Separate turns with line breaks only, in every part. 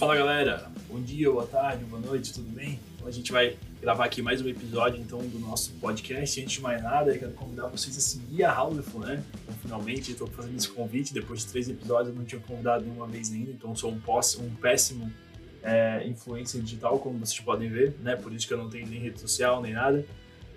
Fala galera, bom dia, boa tarde, boa noite, tudo bem? Então a gente vai gravar aqui mais um episódio então do nosso podcast. Antes de mais nada, eu quero convidar vocês a seguir a Houseful, né? Então finalmente estou fazendo esse convite. Depois de três episódios eu não tinha convidado nenhuma vez ainda, então sou um, um péssimo é, influência digital, como vocês podem ver, né? Por isso que eu não tenho nem rede social nem nada.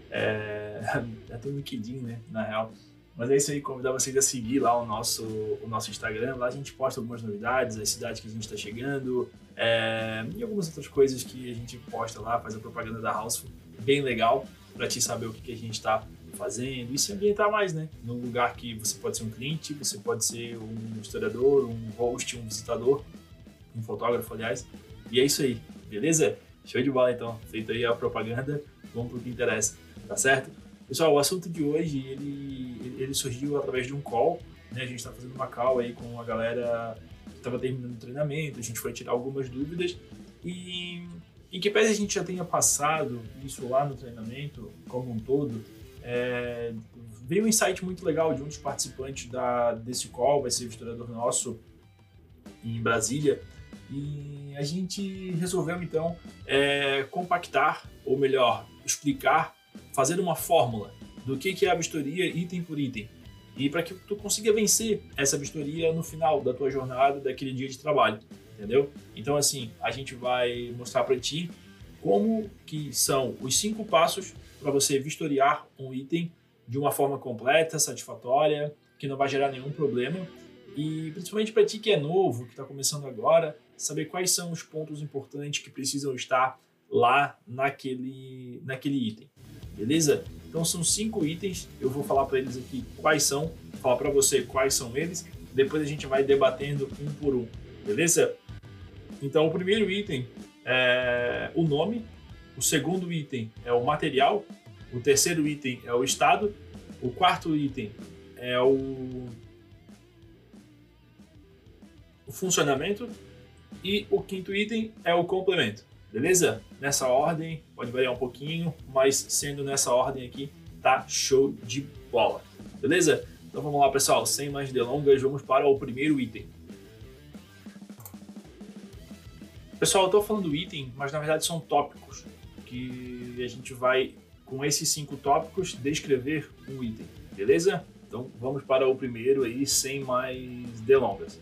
É, até o LinkedIn, né? Na real. Mas é isso aí, convidar vocês a seguir lá o nosso, o nosso Instagram. Lá a gente posta algumas novidades, as cidades que a gente está chegando é, e algumas outras coisas que a gente posta lá, faz a propaganda da House, bem legal, para te saber o que, que a gente está fazendo e se ambientar mais, né? Num lugar que você pode ser um cliente, você pode ser um historiador, um host, um visitador, um fotógrafo, aliás. E é isso aí, beleza? Show de bola então, feita aí a propaganda, vamos pro que interessa, tá certo? Pessoal, o assunto de hoje, ele, ele surgiu através de um call, né? A gente está fazendo uma call aí com a galera que estava terminando o treinamento, a gente foi tirar algumas dúvidas e em que pese a gente já tenha passado isso lá no treinamento como um todo, é, veio um insight muito legal de um dos participantes da, desse call, vai ser o historiador nosso em Brasília, e a gente resolveu então é, compactar, ou melhor, explicar fazer uma fórmula do que, que é a vistoria item por item. E para que tu consiga vencer essa vistoria no final da tua jornada, daquele dia de trabalho, entendeu? Então, assim, a gente vai mostrar para ti como que são os cinco passos para você vistoriar um item de uma forma completa, satisfatória, que não vai gerar nenhum problema. E principalmente para ti que é novo, que está começando agora, saber quais são os pontos importantes que precisam estar lá naquele, naquele item beleza? Então são cinco itens, eu vou falar para eles aqui quais são, falar para você quais são eles, depois a gente vai debatendo um por um, beleza? Então o primeiro item é o nome, o segundo item é o material, o terceiro item é o estado, o quarto item é o, o funcionamento e o quinto item é o complemento. Beleza? Nessa ordem, pode variar um pouquinho, mas sendo nessa ordem aqui, tá show de bola. Beleza? Então vamos lá, pessoal. Sem mais delongas, vamos para o primeiro item. Pessoal, eu estou falando item, mas na verdade são tópicos que a gente vai, com esses cinco tópicos, descrever um item. Beleza? Então vamos para o primeiro aí, sem mais delongas.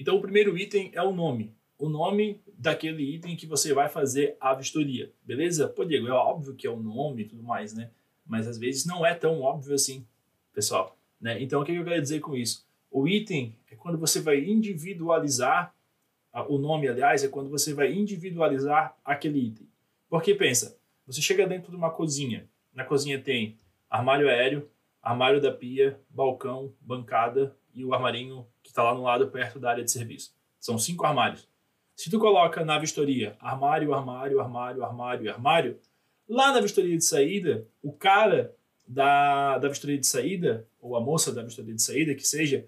Então o primeiro item é o nome o nome daquele item que você vai fazer a vistoria, beleza? Pô, Diego, é óbvio que é o nome e tudo mais, né? Mas às vezes não é tão óbvio assim, pessoal. Né? Então, o que eu quero dizer com isso? O item é quando você vai individualizar, o nome, aliás, é quando você vai individualizar aquele item. Porque pensa, você chega dentro de uma cozinha, na cozinha tem armário aéreo, armário da pia, balcão, bancada e o armarinho que está lá no lado perto da área de serviço. São cinco armários. Se tu coloca na vistoria armário, armário, armário, armário, armário, lá na vistoria de saída, o cara da, da vistoria de saída, ou a moça da vistoria de saída, que seja,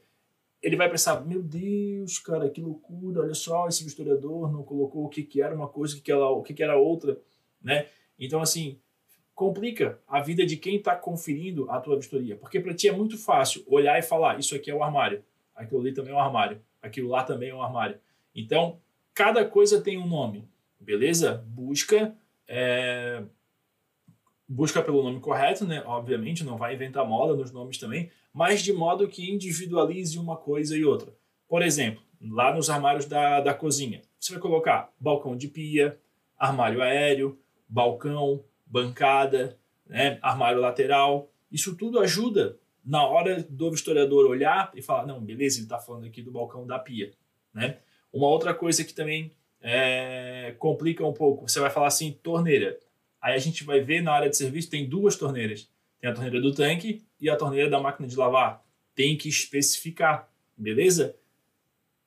ele vai pensar, meu Deus, cara, que loucura, olha só, esse vistoriador não colocou o que, que era uma coisa, o que, que, era, o que, que era outra, né? Então, assim, complica a vida de quem está conferindo a tua vistoria, porque para ti é muito fácil olhar e falar, isso aqui é o armário, aquilo ali também é um armário, aquilo lá também é um armário. Então, cada coisa tem um nome, beleza? Busca é, busca pelo nome correto, né? Obviamente, não vai inventar moda nos nomes também, mas de modo que individualize uma coisa e outra. Por exemplo, lá nos armários da, da cozinha, você vai colocar balcão de pia, armário aéreo, balcão, bancada, né? armário lateral. Isso tudo ajuda na hora do historiador olhar e falar, não, beleza, ele está falando aqui do balcão da pia, né? Uma outra coisa que também é, complica um pouco, você vai falar assim, torneira. Aí a gente vai ver na área de serviço tem duas torneiras. Tem a torneira do tanque e a torneira da máquina de lavar. Tem que especificar, beleza?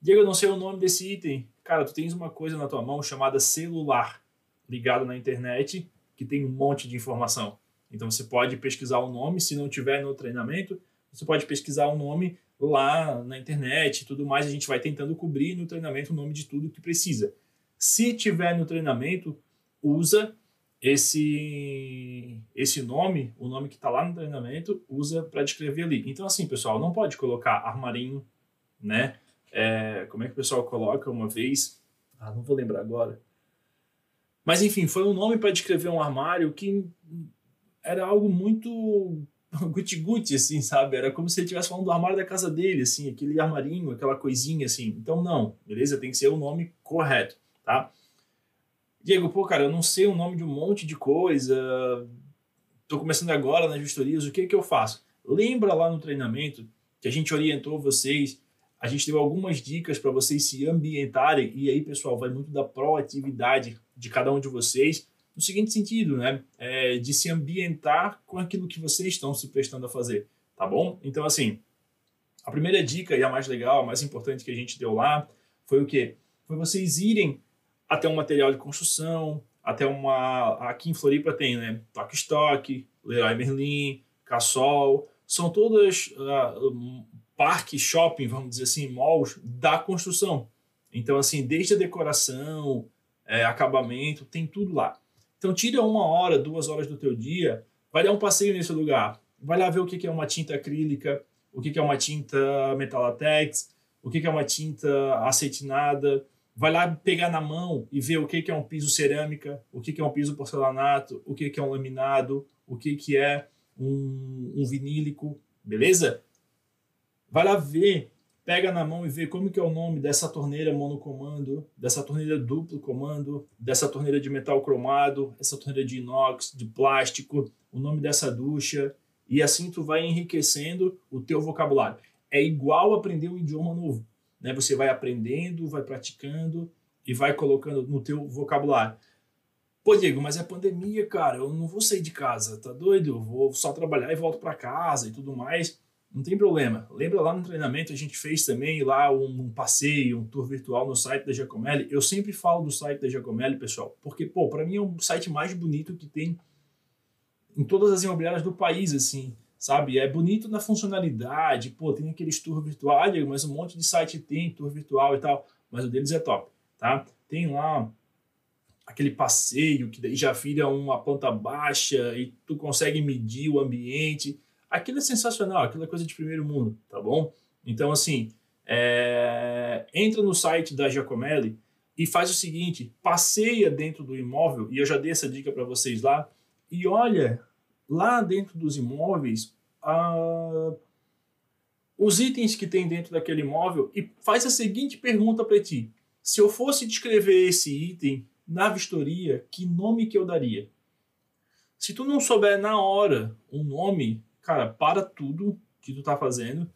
Diego, eu não sei o nome desse item. Cara, tu tens uma coisa na tua mão chamada celular, ligado na internet, que tem um monte de informação. Então você pode pesquisar o nome, se não tiver no treinamento, você pode pesquisar o nome lá na internet e tudo mais, a gente vai tentando cobrir no treinamento o nome de tudo que precisa. Se tiver no treinamento, usa esse esse nome, o nome que está lá no treinamento, usa para descrever ali. Então, assim, pessoal, não pode colocar armarinho, né? É, como é que o pessoal coloca uma vez? Ah, não vou lembrar agora. Mas enfim, foi um nome para descrever um armário que era algo muito guti-guti, assim, sabe? Era como se ele estivesse falando do armário da casa dele, assim, aquele armarinho, aquela coisinha, assim. Então, não, beleza? Tem que ser o nome correto, tá? Diego, pô, cara, eu não sei o nome de um monte de coisa, tô começando agora nas vistorias, o que que eu faço? Lembra lá no treinamento que a gente orientou vocês, a gente deu algumas dicas para vocês se ambientarem, e aí, pessoal, vai muito da proatividade de cada um de vocês, no seguinte sentido, né? É, de se ambientar com aquilo que vocês estão se prestando a fazer, tá bom? Então, assim, a primeira dica e a mais legal, a mais importante que a gente deu lá foi o quê? Foi vocês irem até um material de construção, até uma. Aqui em Floripa tem, né? Toque Stock, Leroy Merlin, Cassol, são todas uh, parques, shopping, vamos dizer assim, malls da construção. Então, assim, desde a decoração, é, acabamento, tem tudo lá. Então tira uma hora, duas horas do teu dia, vai dar um passeio nesse lugar. Vai lá ver o que é uma tinta acrílica, o que é uma tinta metalatex, o que é uma tinta acetinada. Vai lá pegar na mão e ver o que é um piso cerâmica, o que é um piso porcelanato, o que é um laminado, o que é um, um vinílico, beleza? Vai lá ver pega na mão e vê como que é o nome dessa torneira monocomando, dessa torneira duplo comando, dessa torneira de metal cromado, essa torneira de inox, de plástico, o nome dessa ducha, e assim tu vai enriquecendo o teu vocabulário. É igual aprender um idioma novo, né? Você vai aprendendo, vai praticando e vai colocando no teu vocabulário. Pô, Diego, mas é pandemia, cara, eu não vou sair de casa, tá doido? Eu vou só trabalhar e volto para casa e tudo mais. Não tem problema. Lembra lá no treinamento a gente fez também lá um, um passeio, um tour virtual no site da Giacomelli. Eu sempre falo do site da Giacomelli, pessoal, porque, pô, para mim é um site mais bonito que tem em todas as imobiliárias do país, assim, sabe? É bonito na funcionalidade, pô, tem aqueles tour virtual, ah, mas um monte de site tem tour virtual e tal, mas o deles é top, tá? Tem lá aquele passeio que daí já vira uma planta baixa e tu consegue medir o ambiente aquilo é sensacional, aquilo é coisa de primeiro mundo, tá bom? Então, assim, é... entra no site da Giacomelli e faz o seguinte: passeia dentro do imóvel, e eu já dei essa dica para vocês lá, e olha lá dentro dos imóveis os itens que tem dentro daquele imóvel e faz a seguinte pergunta para ti: se eu fosse descrever esse item na vistoria, que nome que eu daria? Se tu não souber na hora um nome, cara, para tudo que tu tá fazendo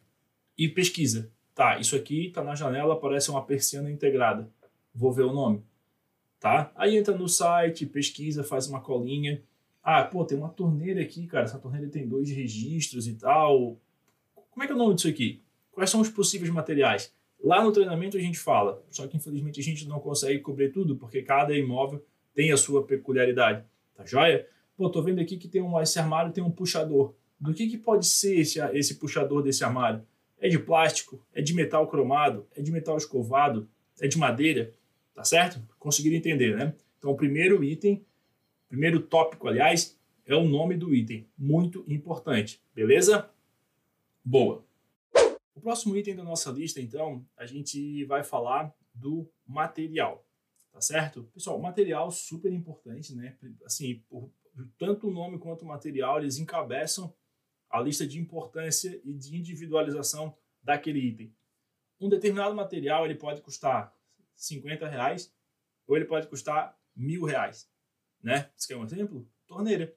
e pesquisa. Tá, isso aqui tá na janela, parece uma persiana integrada. Vou ver o nome. Tá? Aí entra no site, pesquisa, faz uma colinha. Ah, pô, tem uma torneira aqui, cara. Essa torneira tem dois registros e tal. Como é que é o nome disso aqui? Quais são os possíveis materiais? Lá no treinamento a gente fala, só que infelizmente a gente não consegue cobrir tudo, porque cada imóvel tem a sua peculiaridade. Tá joia? Pô, tô vendo aqui que tem um, esse armário tem um puxador do que, que pode ser esse, esse puxador desse armário. É de plástico? É de metal cromado? É de metal escovado? É de madeira? Tá certo? Conseguiram entender, né? Então, o primeiro item, primeiro tópico, aliás, é o nome do item. Muito importante. Beleza? Boa. O próximo item da nossa lista, então, a gente vai falar do material. Tá certo? Pessoal, material super importante, né? Assim, por, tanto o nome quanto o material, eles encabeçam a lista de importância e de individualização daquele item. Um determinado material ele pode custar 50 reais ou ele pode custar mil reais. Né? Você quer um exemplo? Torneira.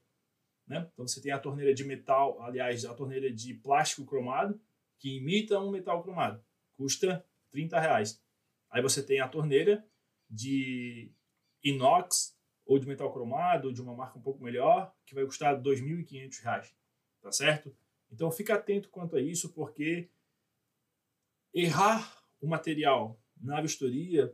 Né? Então você tem a torneira de metal, aliás, a torneira de plástico cromado, que imita um metal cromado. Custa 30 reais. Aí você tem a torneira de inox ou de metal cromado, ou de uma marca um pouco melhor, que vai custar R$ 2.500 tá certo? Então fica atento quanto a isso, porque errar o material na vistoria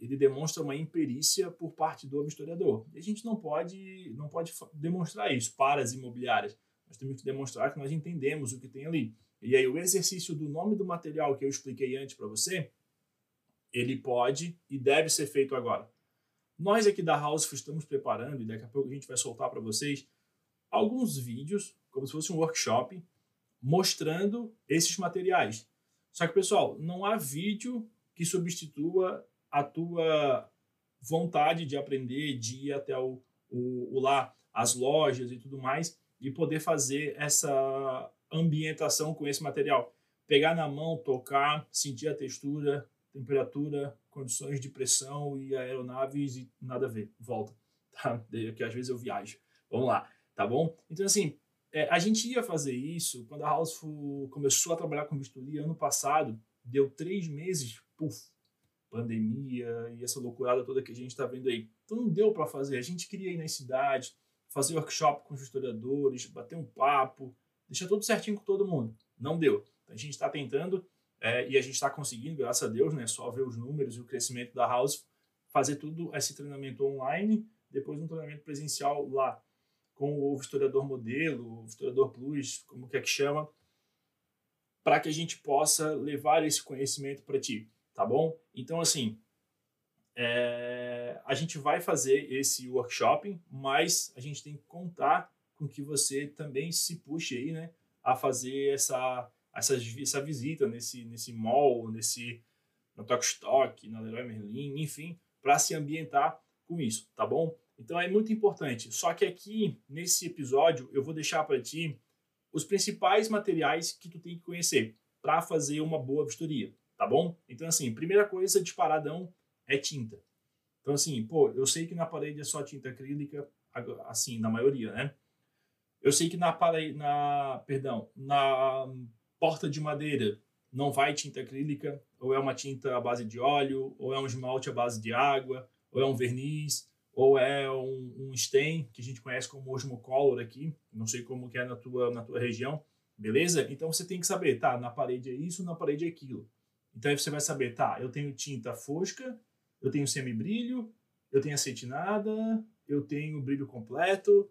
ele demonstra uma imperícia por parte do vistoriador. E a gente não pode, não pode demonstrar isso para as imobiliárias. Nós temos que demonstrar que nós entendemos o que tem ali. E aí o exercício do nome do material que eu expliquei antes para você, ele pode e deve ser feito agora. Nós aqui da House estamos preparando, e daqui a pouco a gente vai soltar para vocês, alguns vídeos como se fosse um workshop mostrando esses materiais. Só que, pessoal, não há vídeo que substitua a tua vontade de aprender, de ir até o, o, o lá, as lojas e tudo mais, e poder fazer essa ambientação com esse material. Pegar na mão, tocar, sentir a textura, temperatura, condições de pressão e aeronaves e nada a ver. Volta, tá? Que às vezes eu viajo. Vamos lá, tá bom? Então, assim, é, a gente ia fazer isso quando a House começou a trabalhar com bisturi ano passado, deu três meses, puf, pandemia e essa loucurada toda que a gente está vendo aí. Então não deu para fazer. A gente queria ir nas cidades, fazer workshop com os historiadores, bater um papo, deixar tudo certinho com todo mundo. Não deu. A gente está tentando é, e a gente está conseguindo, graças a Deus, né? Só ver os números e o crescimento da House, fazer tudo esse treinamento online, depois um treinamento presencial lá com o historiador modelo, o historiador plus, como quer que chama, para que a gente possa levar esse conhecimento para ti, tá bom? Então, assim, é, a gente vai fazer esse workshop, mas a gente tem que contar com que você também se puxe aí, né, a fazer essa, essa, essa visita nesse, nesse mall, nesse, na Tok Stock, na Leroy Merlin, enfim, para se ambientar com isso, tá bom? Então é muito importante. Só que aqui, nesse episódio, eu vou deixar para ti os principais materiais que tu tem que conhecer para fazer uma boa vistoria, tá bom? Então, assim, primeira coisa de paradão é tinta. Então, assim, pô, eu sei que na parede é só tinta acrílica, assim, na maioria, né? Eu sei que na parede, na, perdão, na porta de madeira não vai tinta acrílica, ou é uma tinta à base de óleo, ou é um esmalte à base de água, ou é um verniz ou é um, um stain, que a gente conhece como osmocolor aqui, não sei como que é na tua, na tua região, beleza? Então você tem que saber, tá, na parede é isso, na parede é aquilo. Então aí você vai saber, tá, eu tenho tinta fosca, eu tenho semibrilho, eu tenho acetinada, eu tenho brilho completo,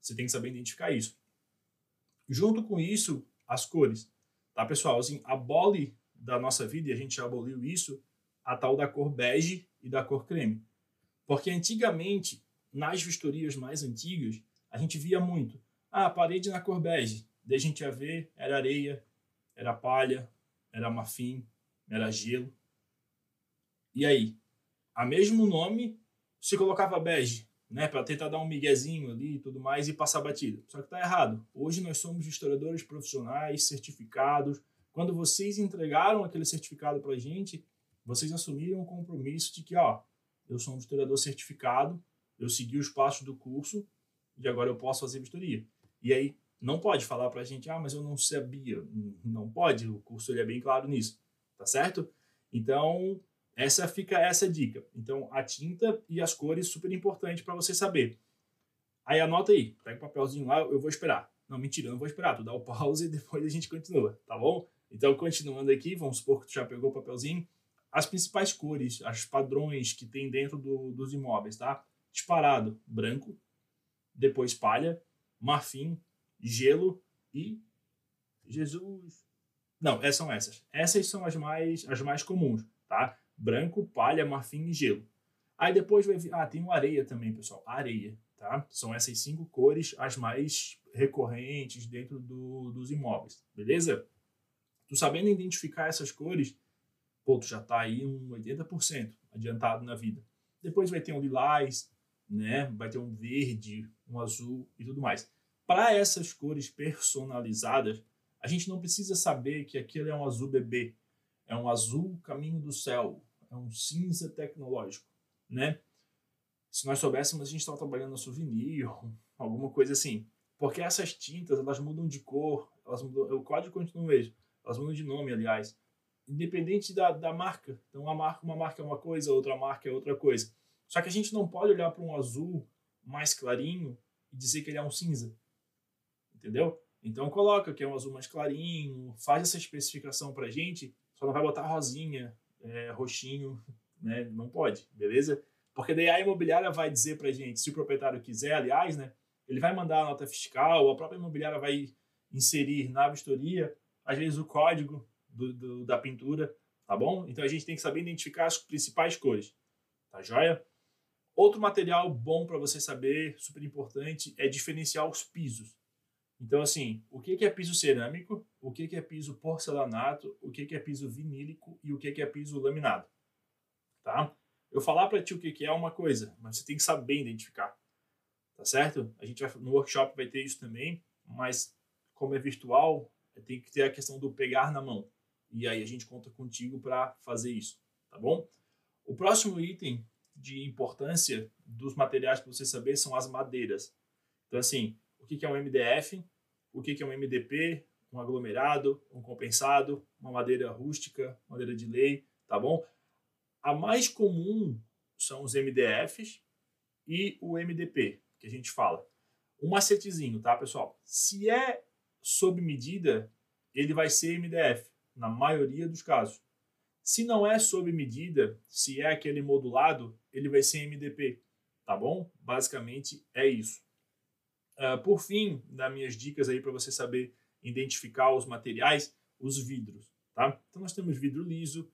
você tem que saber identificar isso. Junto com isso, as cores, tá, pessoal? Assim, abole da nossa vida, e a gente já aboliu isso, a tal da cor bege e da cor creme. Porque antigamente, nas vistorias mais antigas, a gente via muito. Ah, parede na cor bege. Daí a gente ia ver, era areia, era palha, era marfim, era gelo. E aí? A mesmo nome se colocava bege, né, para tentar dar um miguezinho ali e tudo mais e passar batida. Só que tá errado. Hoje nós somos historiadores profissionais, certificados. Quando vocês entregaram aquele certificado para gente, vocês assumiram o compromisso de que, ó, eu sou um historiador certificado, eu segui os passos do curso e agora eu posso fazer vistoria. E aí não pode falar para a gente, ah, mas eu não sabia. Não pode, o curso ele é bem claro nisso, tá certo? Então, essa fica essa dica. Então, a tinta e as cores super importante para você saber. Aí anota aí, pega o papelzinho lá, eu vou esperar. Não, mentira, eu não vou esperar, tu dá o pause e depois a gente continua, tá bom? Então, continuando aqui, vamos supor que tu já pegou o papelzinho as principais cores, as padrões que tem dentro do, dos imóveis, tá? Disparado, branco, depois palha, marfim, gelo e Jesus. Não, essas são essas. Essas são as mais as mais comuns, tá? Branco, palha, marfim e gelo. Aí depois vai vir, ah, tem o areia também, pessoal. Areia, tá? São essas cinco cores as mais recorrentes dentro do, dos imóveis, beleza? Tu sabendo identificar essas cores, pô, tu já está aí um 80% adiantado na vida. Depois vai ter um lilás, né? vai ter um verde, um azul e tudo mais. Para essas cores personalizadas, a gente não precisa saber que aquilo é um azul bebê, é um azul caminho do céu, é um cinza tecnológico, né? Se nós soubéssemos, a gente estava trabalhando no souvenir, alguma coisa assim. Porque essas tintas, elas mudam de cor, elas mudam, o código continua mesmo, elas mudam de nome, aliás independente da, da marca. Então, uma marca, uma marca é uma coisa, outra marca é outra coisa. Só que a gente não pode olhar para um azul mais clarinho e dizer que ele é um cinza. Entendeu? Então, coloca que é um azul mais clarinho, faz essa especificação para a gente, só não vai botar rosinha, é, roxinho, né? Não pode, beleza? Porque daí a imobiliária vai dizer para a gente, se o proprietário quiser, aliás, né? Ele vai mandar a nota fiscal, a própria imobiliária vai inserir na vistoria, às vezes o código do, do, da pintura, tá bom? Então a gente tem que saber identificar as principais cores, tá joia? Outro material bom para você saber, super importante, é diferenciar os pisos. Então, assim, o que é piso cerâmico, o que é piso porcelanato, o que é piso vinílico e o que é piso laminado. tá? Eu falar para ti o que é uma coisa, mas você tem que saber identificar, tá certo? A gente vai, no workshop vai ter isso também, mas como é virtual, tem que ter a questão do pegar na mão. E aí a gente conta contigo para fazer isso, tá bom? O próximo item de importância dos materiais para você saber são as madeiras. Então, assim, o que é um MDF, o que é um MDP, um aglomerado, um compensado, uma madeira rústica, madeira de lei, tá bom? A mais comum são os MDFs e o MDP, que a gente fala. Um macetezinho, tá, pessoal? Se é sob medida, ele vai ser MDF, na maioria dos casos. Se não é sob medida, se é aquele modulado, ele vai ser MDP, tá bom? Basicamente é isso. Uh, por fim, das minhas dicas aí para você saber identificar os materiais, os vidros, tá? Então nós temos vidro liso,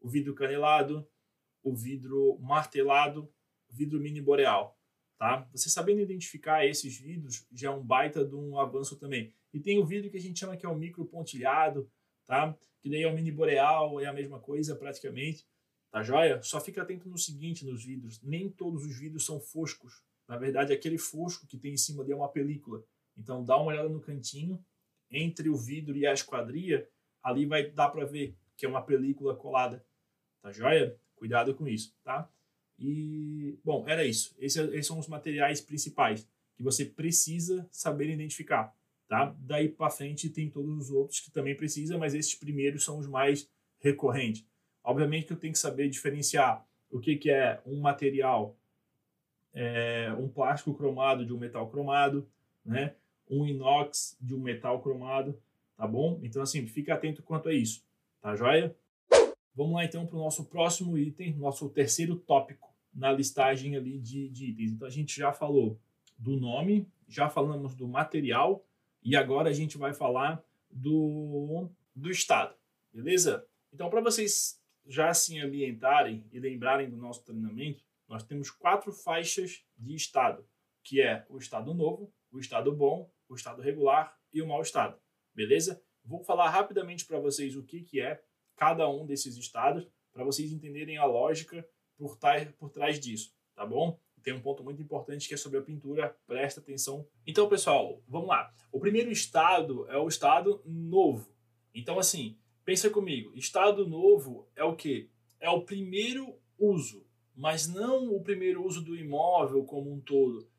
o vidro canelado, o vidro martelado, vidro mini boreal, tá? Você sabendo identificar esses vidros já é um baita de um avanço também. E tem o vidro que a gente chama que é o micro pontilhado, tá? Que daí é o mini boreal, é a mesma coisa praticamente, tá joia? Só fica atento no seguinte nos vidros, nem todos os vidros são foscos. Na verdade, aquele fosco que tem em cima ali é uma película. Então dá uma olhada no cantinho, entre o vidro e a esquadria, ali vai dar para ver que é uma película colada. Tá joia? Cuidado com isso, tá? E, bom, era isso. Esses, esses são os materiais principais que você precisa saber identificar, tá? Daí para frente tem todos os outros que também precisa, mas esses primeiros são os mais recorrentes. Obviamente que eu tenho que saber diferenciar o que, que é um material, é, um plástico cromado de um metal cromado, né? um inox de um metal cromado, tá bom? Então, assim, fica atento quanto a isso, tá joia? Vamos lá, então, para o nosso próximo item, nosso terceiro tópico na listagem ali de, de itens. Então, a gente já falou do nome, já falamos do material e agora a gente vai falar do, do estado, beleza? Então, para vocês já se ambientarem e lembrarem do nosso treinamento, nós temos quatro faixas de estado, que é o estado novo, o estado bom, o estado regular e o mau estado, beleza? Vou falar rapidamente para vocês o que, que é cada um desses estados, para vocês entenderem a lógica por, por trás disso, tá bom? Tem um ponto muito importante que é sobre a pintura, presta atenção. Então, pessoal, vamos lá. O primeiro estado é o estado novo. Então, assim, pensa comigo, estado novo é o que? É o primeiro uso, mas não o primeiro uso do imóvel como um todo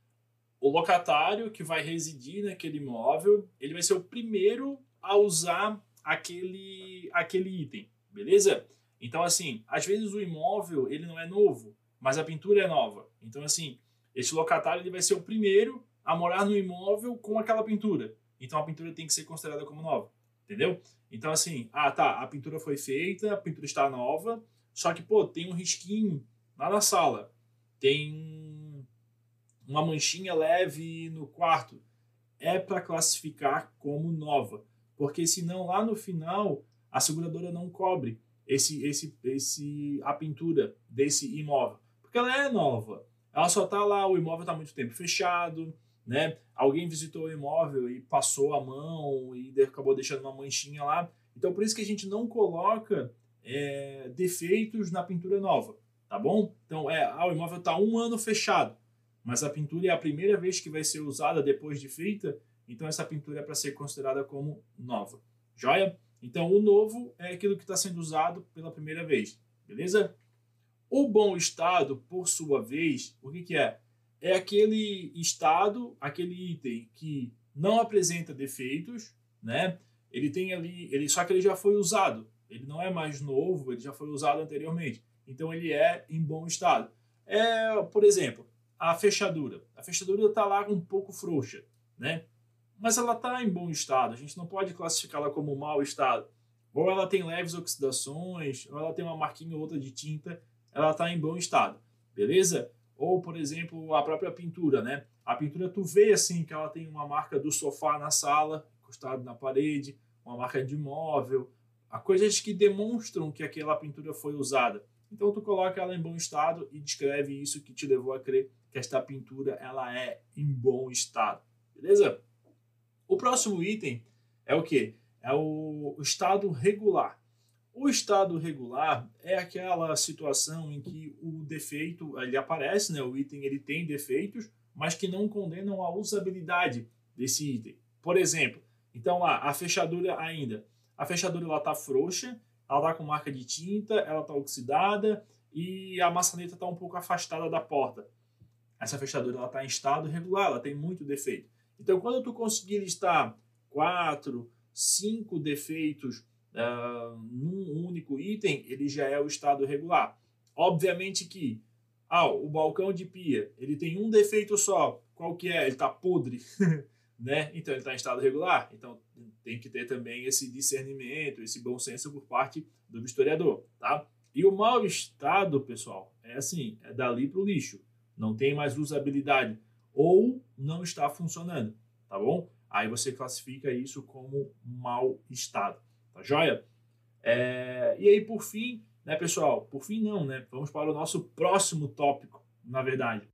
o locatário que vai residir naquele imóvel, ele vai ser o primeiro a usar aquele, aquele item, beleza? Então, assim, às vezes o imóvel ele não é novo, mas a pintura é nova. Então, assim, esse locatário ele vai ser o primeiro a morar no imóvel com aquela pintura. Então, a pintura tem que ser considerada como nova, entendeu? Então, assim, ah, tá, a pintura foi feita, a pintura está nova, só que, pô, tem um risquinho lá na sala, tem uma manchinha leve no quarto, é para classificar como nova, porque senão lá no final a seguradora não cobre esse, esse, esse a pintura desse imóvel, porque ela é nova. Ela só está lá, o imóvel está muito tempo fechado, né? Alguém visitou o imóvel e passou a mão e acabou deixando uma manchinha lá. Então por isso que a gente não coloca é, defeitos na pintura nova, tá bom? Então é, ah, o imóvel está um ano fechado mas a pintura é a primeira vez que vai ser usada depois de feita, então essa pintura é para ser considerada como nova. Joia? Então o novo é aquilo que está sendo usado pela primeira vez, beleza? O bom estado, por sua vez, o que, que é? É aquele estado, aquele item que não apresenta defeitos, né? Ele tem ali, ele só que ele já foi usado. Ele não é mais novo, ele já foi usado anteriormente. Então ele é em bom estado. É, por exemplo, a fechadura. A fechadura está lá um pouco frouxa, né? Mas ela está em bom estado. A gente não pode classificá-la como mau estado. Ou ela tem leves oxidações, ou ela tem uma marquinha ou outra de tinta, ela está em bom estado, beleza? Ou, por exemplo, a própria pintura, né? A pintura tu vê assim que ela tem uma marca do sofá na sala, encostado na parede, uma marca de móvel, há coisas que demonstram que aquela pintura foi usada. Então tu coloca ela em bom estado e descreve isso que te levou a crer que esta pintura ela é em bom estado, beleza? O próximo item é o que? É o, o estado regular. O estado regular é aquela situação em que o defeito ele aparece, né? o item ele tem defeitos, mas que não condenam a usabilidade desse item. Por exemplo, então lá, a fechadura ainda. A fechadura está frouxa, ela está com marca de tinta, ela está oxidada e a maçaneta está um pouco afastada da porta. Essa fechadura está em estado regular, ela tem muito defeito. Então, quando tu conseguir listar quatro, cinco defeitos uh, num único item, ele já é o estado regular. Obviamente que ah, o balcão de pia, ele tem um defeito só. Qual que é? Ele está podre. né? Então ele está em estado regular. Então tem que ter também esse discernimento, esse bom senso por parte do historiador, tá? E o mau estado, pessoal, é assim, é dali para o lixo. Não tem mais usabilidade ou não está funcionando, tá bom? Aí você classifica isso como mau estado, tá joia? É... E aí, por fim, né, pessoal? Por fim, não, né? Vamos para o nosso próximo tópico, na verdade.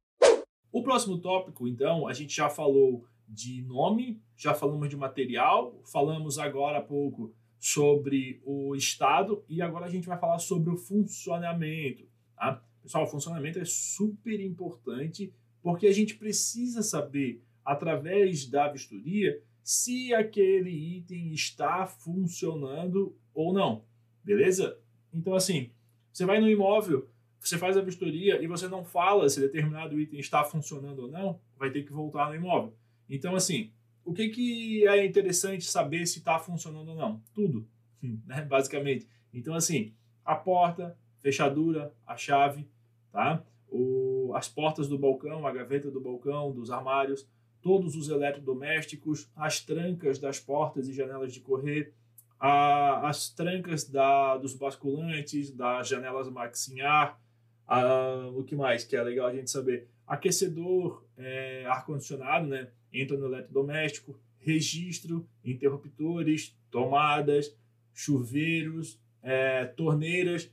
O próximo tópico, então, a gente já falou de nome, já falamos de material, falamos agora há pouco sobre o estado e agora a gente vai falar sobre o funcionamento. Tá? Pessoal, o funcionamento é super importante porque a gente precisa saber, através da vistoria, se aquele item está funcionando ou não. Beleza? Então, assim, você vai no imóvel, você faz a vistoria e você não fala se determinado item está funcionando ou não, vai ter que voltar no imóvel. Então, assim, o que, que é interessante saber se está funcionando ou não? Tudo, né? basicamente. Então, assim, a porta, fechadura, a chave, tá? O, as portas do balcão, a gaveta do balcão, dos armários, todos os eletrodomésticos, as trancas das portas e janelas de correr, a, as trancas da, dos basculantes, das janelas maxinhar, a, o que mais que é legal a gente saber? Aquecedor, é, ar-condicionado, né? entra no eletrodoméstico, registro, interruptores, tomadas, chuveiros, é, torneiras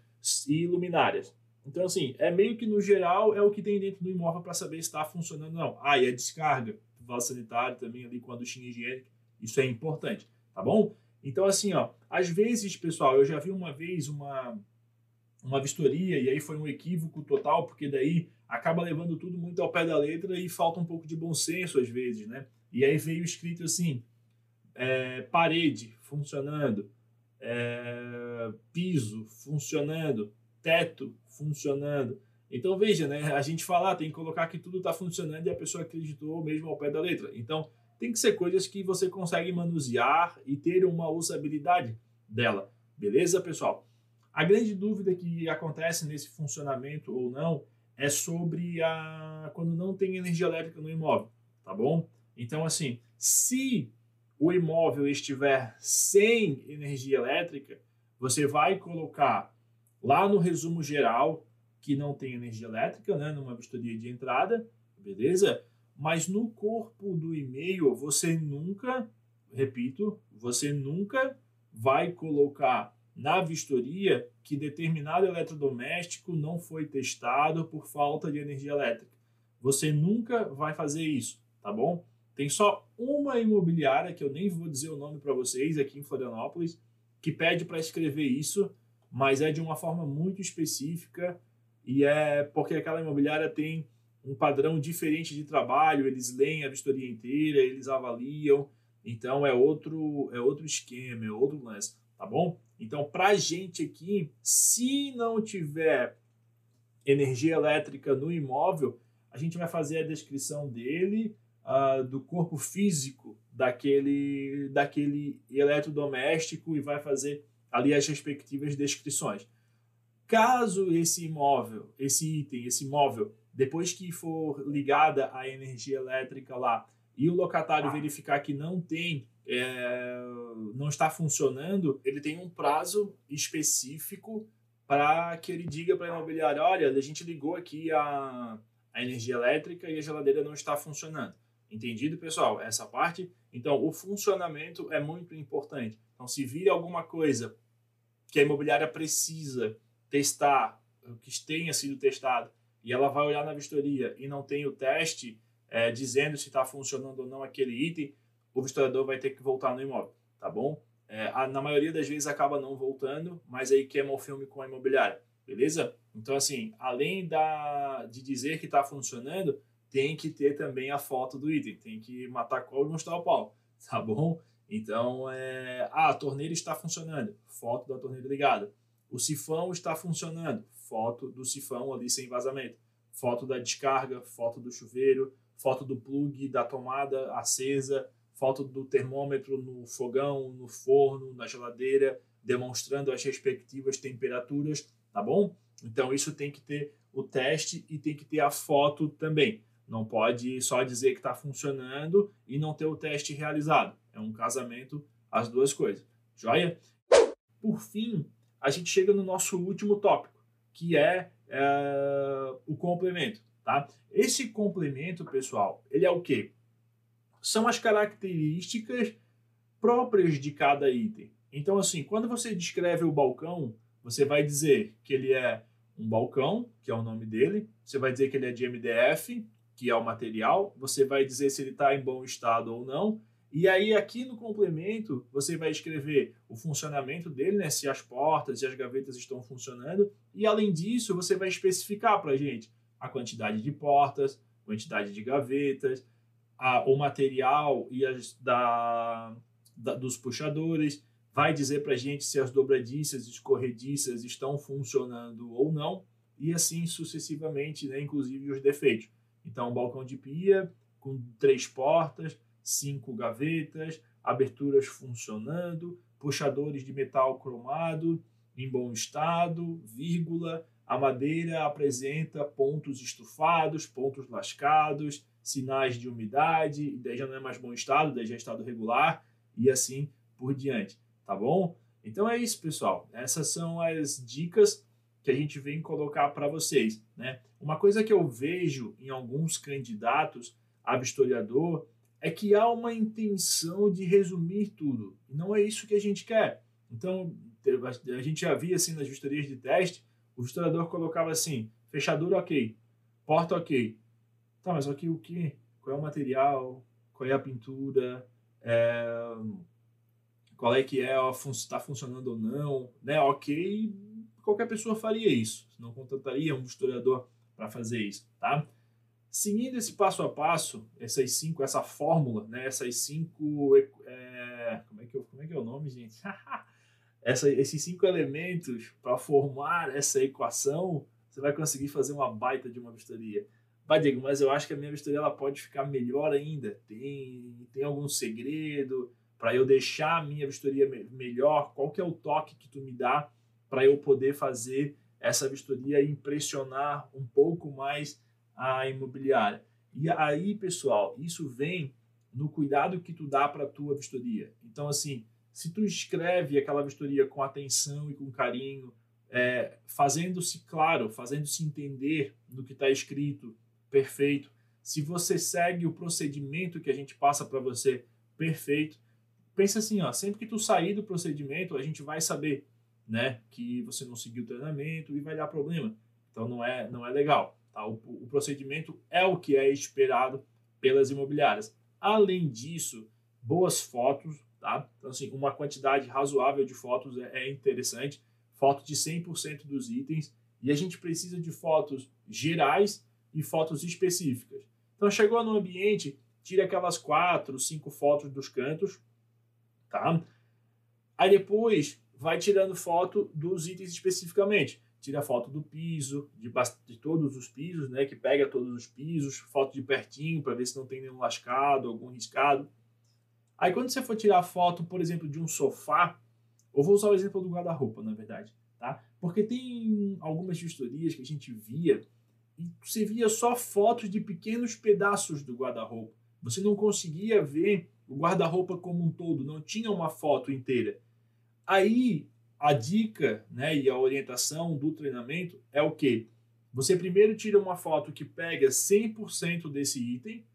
e luminárias. Então, assim, é meio que no geral é o que tem dentro do imóvel para saber se está funcionando ou não. Ah, e a descarga vaso sanitário também ali com a duchinha higiênica, isso é importante, tá bom? Então, assim, ó, às vezes, pessoal, eu já vi uma vez uma, uma vistoria e aí foi um equívoco total, porque daí acaba levando tudo muito ao pé da letra e falta um pouco de bom senso às vezes, né? E aí veio escrito assim, é, parede funcionando, é, piso funcionando, teto funcionando. Então veja, né? A gente fala, ah, tem que colocar que tudo está funcionando e a pessoa acreditou mesmo ao pé da letra. Então tem que ser coisas que você consegue manusear e ter uma usabilidade dela. Beleza, pessoal? A grande dúvida que acontece nesse funcionamento ou não é sobre a quando não tem energia elétrica no imóvel, tá bom? Então assim, se o imóvel estiver sem energia elétrica, você vai colocar lá no resumo geral que não tem energia elétrica, né, numa vistoria de entrada, beleza? Mas no corpo do e-mail você nunca, repito, você nunca vai colocar na vistoria que determinado eletrodoméstico não foi testado por falta de energia elétrica. Você nunca vai fazer isso, tá bom? Tem só uma imobiliária, que eu nem vou dizer o nome para vocês, aqui em Florianópolis, que pede para escrever isso, mas é de uma forma muito específica e é porque aquela imobiliária tem um padrão diferente de trabalho, eles leem a vistoria inteira, eles avaliam, então é outro, é outro esquema, é outro lance, tá bom? Então, para a gente aqui, se não tiver energia elétrica no imóvel, a gente vai fazer a descrição dele, uh, do corpo físico daquele, daquele eletrodoméstico e vai fazer ali as respectivas descrições. Caso esse imóvel, esse item, esse imóvel, depois que for ligada a energia elétrica lá e o locatário verificar que não tem é, não está funcionando, ele tem um prazo específico para que ele diga para a imobiliária: olha, a gente ligou aqui a, a energia elétrica e a geladeira não está funcionando. Entendido, pessoal? Essa parte. Então, o funcionamento é muito importante. Então, se vir alguma coisa que a imobiliária precisa testar, que tenha sido testado, e ela vai olhar na vistoria e não tem o teste é, dizendo se está funcionando ou não aquele item, o historiador vai ter que voltar no imóvel, tá bom? é, a, na maioria das vezes acaba não voltando, mas aí queima o filme com a imobiliária, beleza? Então, assim, além da, de dizer que está funcionando, tem que ter também a foto do item, tem que matar a e mostrar o pau, tá bom? Então, é, ah, a torneira está funcionando, foto da torneira ligada. O sifão está funcionando, foto do sifão ali sem vazamento. Foto da descarga, foto do chuveiro, foto do plug da tomada acesa, foto do termômetro no fogão, no forno, na geladeira, demonstrando as respectivas temperaturas, tá bom? Então isso tem que ter o teste e tem que ter a foto também. Não pode só dizer que está funcionando e não ter o teste realizado. É um casamento as duas coisas. Joia? Por fim, a gente chega no nosso último tópico, que é, é o complemento. Tá? Esse complemento, pessoal, ele é o quê? São as características próprias de cada item. Então, assim, quando você descreve o balcão, você vai dizer que ele é um balcão, que é o nome dele, você vai dizer que ele é de MDF, que é o material, você vai dizer se ele está em bom estado ou não, e aí aqui no complemento você vai escrever o funcionamento dele, né, se as portas e as gavetas estão funcionando, e além disso você vai especificar para a gente a quantidade de portas, quantidade de gavetas, a, o material e as da, da dos puxadores, vai dizer para a gente se as dobradiças e escorrediças estão funcionando ou não, e assim sucessivamente, né, inclusive os defeitos. Então, balcão de pia com três portas, cinco gavetas, aberturas funcionando, puxadores de metal cromado em bom estado, vírgula, a madeira apresenta pontos estufados, pontos lascados, sinais de umidade, daí já não é mais bom estado, daí já é estado regular e assim por diante, tá bom? Então é isso, pessoal. Essas são as dicas que a gente vem colocar para vocês, né? Uma coisa que eu vejo em alguns candidatos a vistoriador é que há uma intenção de resumir tudo. Não é isso que a gente quer. Então, a gente já via assim nas vistorias de teste, o historiador colocava assim: fechadura ok, porta ok. Tá, mas aqui o que? Qual é o material? Qual é a pintura? É... Qual é que é? Está funcionando ou não? Né? Ok, qualquer pessoa faria isso. Não contrataria um historiador para fazer isso, tá? Seguindo esse passo a passo, essas cinco, essa fórmula, né? Essas cinco, é... como é que como é que é o nome, gente? essa, esses cinco elementos para formar essa equação, você vai conseguir fazer uma baita de uma vistoria. Vai, Diego, mas eu acho que a minha vistoria ela pode ficar melhor ainda. Tem, tem algum segredo para eu deixar a minha vistoria melhor? Qual que é o toque que tu me dá para eu poder fazer essa vistoria e impressionar um pouco mais a imobiliária? E aí, pessoal, isso vem no cuidado que tu dá para a tua vistoria. Então, assim, se tu escreve aquela vistoria com atenção e com carinho, é, fazendo-se claro, fazendo-se entender no que está escrito, perfeito. Se você segue o procedimento que a gente passa para você, perfeito. Pensa assim, ó, sempre que tu sair do procedimento, a gente vai saber, né, que você não seguiu o treinamento e vai dar problema. Então não é, não é legal. Tá? O, o procedimento é o que é esperado pelas imobiliárias. Além disso, boas fotos, Tá? Então, assim, uma quantidade razoável de fotos é, é interessante, foto de 100% dos itens, e a gente precisa de fotos gerais e fotos específicas. Então, chegou no ambiente, tira aquelas quatro, cinco fotos dos cantos, tá? Aí depois vai tirando foto dos itens especificamente. Tira foto do piso, de, de todos os pisos, né? Que pega todos os pisos, foto de pertinho para ver se não tem nenhum lascado, algum riscado. Aí quando você for tirar foto, por exemplo, de um sofá, eu vou usar o exemplo do guarda-roupa, na verdade, tá? Porque tem algumas vistorias que a gente via e você via só fotos de pequenos pedaços do guarda-roupa. Você não conseguia ver o guarda-roupa como um todo, não tinha uma foto inteira. Aí a dica, né, e a orientação do treinamento é o que? Você primeiro tira uma foto que pega 100% desse item,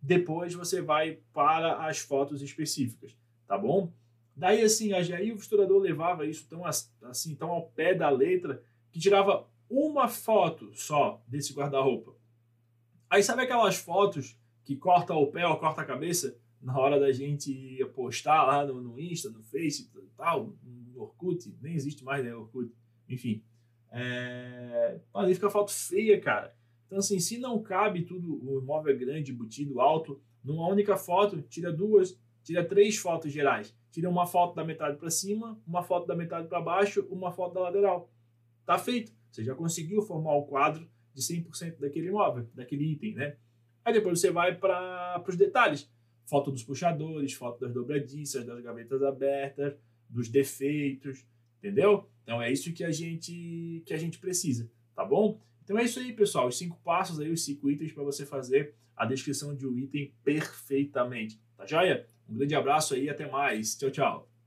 depois você vai para as fotos específicas, tá bom? Daí assim, aí o historiador levava isso tão assim, tão ao pé da letra, que tirava uma foto só desse guarda-roupa. Aí sabe aquelas fotos que corta o pé ou corta a cabeça? Na hora da gente postar lá no, no Insta, no Face tal, no Orkut, nem existe mais, né, Orkut, enfim. É... Ali fica foto feia, cara. Então, assim, se não cabe tudo, o imóvel é grande, embutido, alto, numa única foto, tira duas, tira três fotos gerais. Tira uma foto da metade para cima, uma foto da metade para baixo, uma foto da lateral. Tá feito. Você já conseguiu formar o quadro de 100% daquele imóvel, daquele item, né? Aí depois você vai para os detalhes. Foto dos puxadores, foto das dobradiças, das gavetas abertas, dos defeitos, entendeu? Então é isso que a gente que a gente precisa, tá bom? Então é isso aí, pessoal. Os cinco passos aí, os cinco itens para você fazer a descrição de um item perfeitamente. Tá joia? Um grande abraço aí até mais. Tchau, tchau.